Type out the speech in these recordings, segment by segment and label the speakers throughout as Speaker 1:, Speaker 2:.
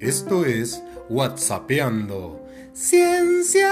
Speaker 1: Esto es WhatsAppeando. Ciencia.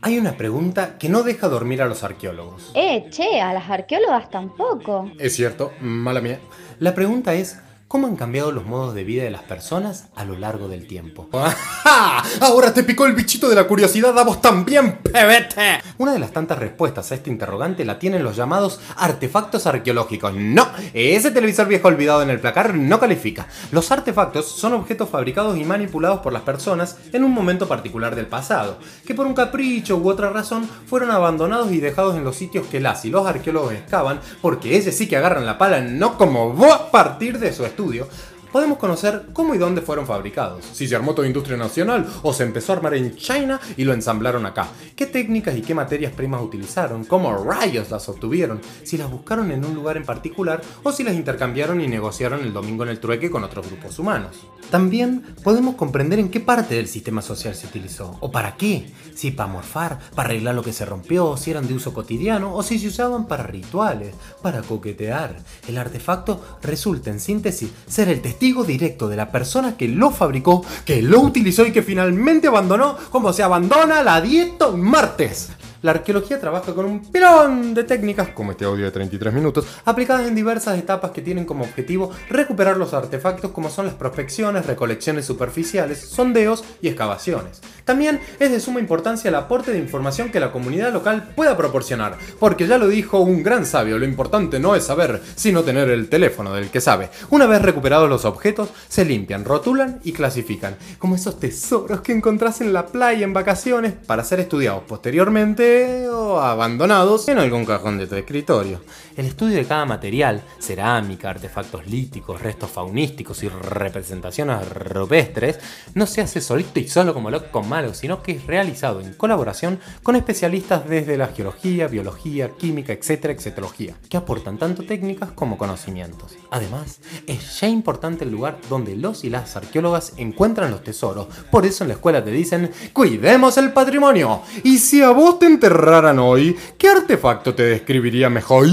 Speaker 1: Hay una pregunta que no deja dormir a los arqueólogos.
Speaker 2: Eh, che, a las arqueólogas tampoco.
Speaker 1: Es cierto, mala mía. La pregunta es, ¿Cómo han cambiado los modos de vida de las personas a lo largo del tiempo? ¡Ajá! Ahora te picó el bichito de la curiosidad a vos también, pebete. Una de las tantas respuestas a este interrogante la tienen los llamados artefactos arqueológicos. No, ese televisor viejo olvidado en el placar no califica. Los artefactos son objetos fabricados y manipulados por las personas en un momento particular del pasado, que por un capricho u otra razón fueron abandonados y dejados en los sitios que las y los arqueólogos excavan, porque ese sí que agarran la pala, no como vos a partir de su estudio podemos conocer cómo y dónde fueron fabricados, si se armó toda industria nacional o se empezó a armar en China y lo ensamblaron acá, qué técnicas y qué materias primas utilizaron, cómo rayos las obtuvieron, si las buscaron en un lugar en particular o si las intercambiaron y negociaron el domingo en el trueque con otros grupos humanos. También podemos comprender en qué parte del sistema social se utilizó, o para qué, si para morfar, para arreglar lo que se rompió, si eran de uso cotidiano o si se usaban para rituales, para coquetear. El artefacto resulta en síntesis ser el testigo directo de la persona que lo fabricó, que lo utilizó y que finalmente abandonó como se abandona la dieta un martes la arqueología trabaja con un pilón de técnicas, como este audio de 33 minutos, aplicadas en diversas etapas que tienen como objetivo recuperar los artefactos como son las prospecciones, recolecciones superficiales, sondeos y excavaciones. También es de suma importancia el aporte de información que la comunidad local pueda proporcionar, porque ya lo dijo un gran sabio, lo importante no es saber, sino tener el teléfono del que sabe. Una vez recuperados los objetos, se limpian, rotulan y clasifican, como esos tesoros que encontrás en la playa en vacaciones para ser estudiados posteriormente o abandonados en algún cajón de tu escritorio. El estudio de cada material, cerámica, artefactos líticos, restos faunísticos y representaciones rupestres, no se hace solito y solo como loco con malo, sino que es realizado en colaboración con especialistas desde la geología, biología, química, etcétera, etcétología, que aportan tanto técnicas como conocimientos. Además, es ya importante el lugar donde los y las arqueólogas encuentran los tesoros. Por eso en la escuela te dicen, cuidemos el patrimonio. Y si a vos te enterraran hoy, ¿qué artefacto te describiría mejor?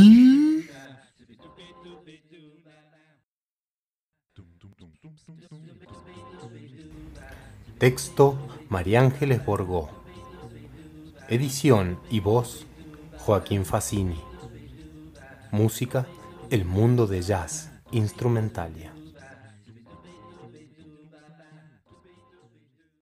Speaker 1: Texto María Ángeles Borgó. Edición y voz Joaquín Facini. Música El Mundo de Jazz, Instrumentalia.